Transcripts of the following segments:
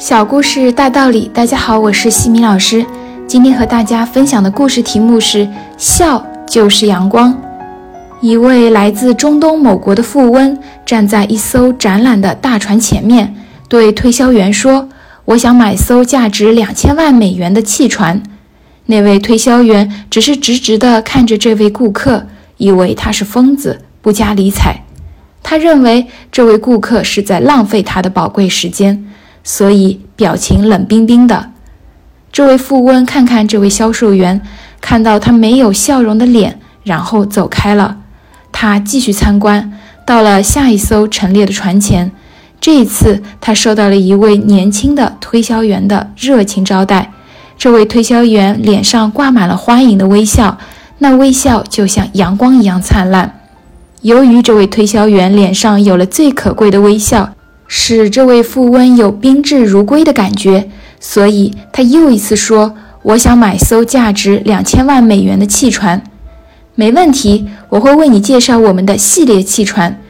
小故事大道理，大家好，我是西米老师。今天和大家分享的故事题目是“笑就是阳光”。一位来自中东某国的富翁站在一艘展览的大船前面，对推销员说：“我想买艘价值两千万美元的汽船。”那位推销员只是直直地看着这位顾客，以为他是疯子，不加理睬。他认为这位顾客是在浪费他的宝贵时间。所以表情冷冰冰的。这位富翁看看这位销售员，看到他没有笑容的脸，然后走开了。他继续参观，到了下一艘陈列的船前。这一次，他受到了一位年轻的推销员的热情招待。这位推销员脸上挂满了欢迎的微笑，那微笑就像阳光一样灿烂。由于这位推销员脸上有了最可贵的微笑。使这位富翁有宾至如归的感觉，所以他又一次说：“我想买艘价值两千万美元的汽船。”没问题，我会为你介绍我们的系列汽船。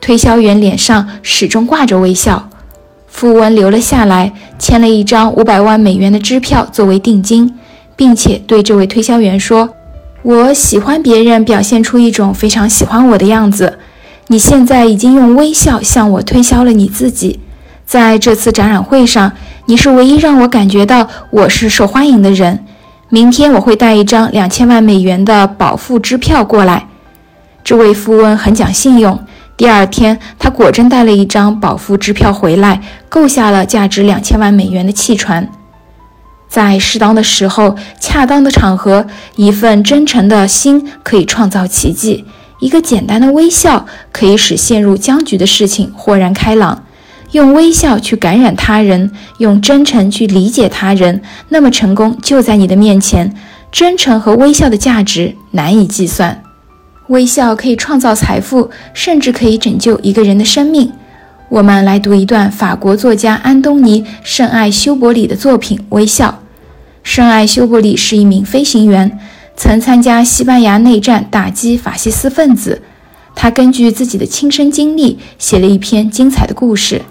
推销员脸上始终挂着微笑。富翁留了下来，签了一张五百万美元的支票作为定金，并且对这位推销员说：“我喜欢别人表现出一种非常喜欢我的样子。”你现在已经用微笑向我推销了你自己，在这次展览会上，你是唯一让我感觉到我是受欢迎的人。明天我会带一张两千万美元的保付支票过来。这位富翁很讲信用。第二天，他果真带了一张保付支票回来，购下了价值两千万美元的汽船。在适当的时候、恰当的场合，一份真诚的心可以创造奇迹。一个简单的微笑可以使陷入僵局的事情豁然开朗。用微笑去感染他人，用真诚去理解他人，那么成功就在你的面前。真诚和微笑的价值难以计算。微笑可以创造财富，甚至可以拯救一个人的生命。我们来读一段法国作家安东尼·圣艾修伯里的作品《微笑》。圣艾修伯里是一名飞行员。曾参加西班牙内战，打击法西斯分子。他根据自己的亲身经历写了一篇精彩的故事。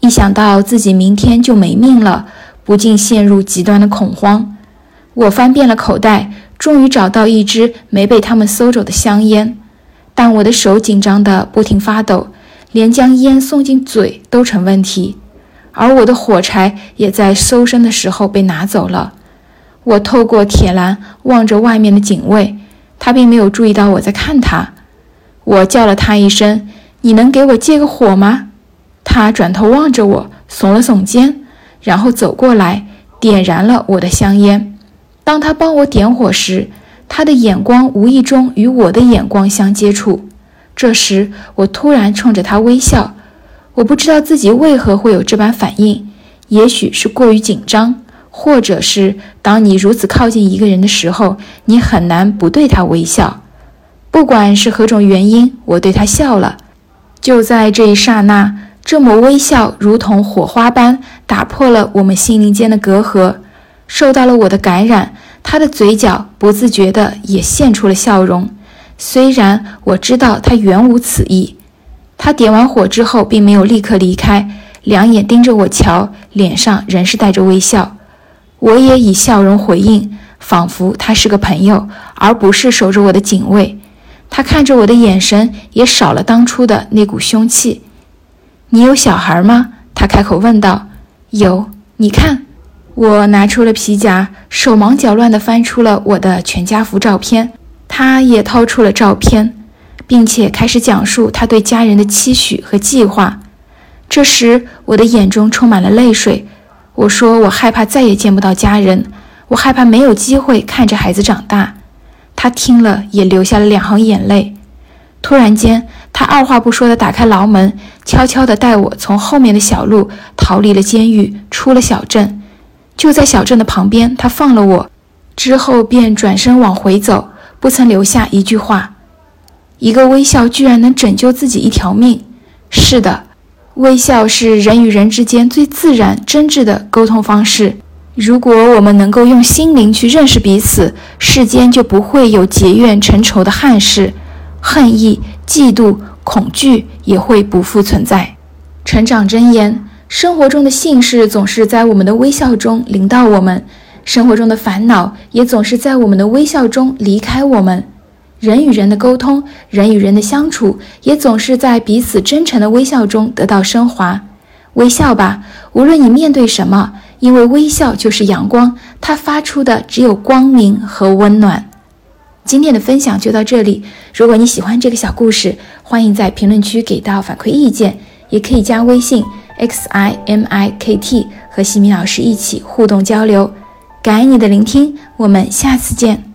一想到自己明天就没命了，不禁陷入极端的恐慌。我翻遍了口袋，终于找到一支没被他们搜走的香烟，但我的手紧张得不停发抖，连将烟送进嘴都成问题。而我的火柴也在搜身的时候被拿走了。我透过铁栏望着外面的警卫，他并没有注意到我在看他。我叫了他一声：“你能给我借个火吗？”他转头望着我，耸了耸肩，然后走过来，点燃了我的香烟。当他帮我点火时，他的眼光无意中与我的眼光相接触。这时，我突然冲着他微笑。我不知道自己为何会有这般反应，也许是过于紧张。或者是当你如此靠近一个人的时候，你很难不对他微笑。不管是何种原因，我对他笑了。就在这一刹那，这抹微笑如同火花般打破了我们心灵间的隔阂，受到了我的感染。他的嘴角不自觉地也现出了笑容，虽然我知道他原无此意。他点完火之后，并没有立刻离开，两眼盯着我瞧，脸上仍是带着微笑。我也以笑容回应，仿佛他是个朋友，而不是守着我的警卫。他看着我的眼神也少了当初的那股凶气。你有小孩吗？他开口问道。有，你看。我拿出了皮夹，手忙脚乱地翻出了我的全家福照片。他也掏出了照片，并且开始讲述他对家人的期许和计划。这时，我的眼中充满了泪水。我说：“我害怕再也见不到家人，我害怕没有机会看着孩子长大。”他听了也流下了两行眼泪。突然间，他二话不说地打开牢门，悄悄地带我从后面的小路逃离了监狱，出了小镇。就在小镇的旁边，他放了我，之后便转身往回走，不曾留下一句话。一个微笑居然能拯救自己一条命。是的。微笑是人与人之间最自然、真挚的沟通方式。如果我们能够用心灵去认识彼此，世间就不会有结怨成仇的憾事，恨意、嫉妒、恐惧也会不复存在。成长箴言：生活中的幸事总是在我们的微笑中临到我们，生活中的烦恼也总是在我们的微笑中离开我们。人与人的沟通，人与人的相处，也总是在彼此真诚的微笑中得到升华。微笑吧，无论你面对什么，因为微笑就是阳光，它发出的只有光明和温暖。今天的分享就到这里。如果你喜欢这个小故事，欢迎在评论区给到反馈意见，也可以加微信 x i m i k t 和西米老师一起互动交流。感恩你的聆听，我们下次见。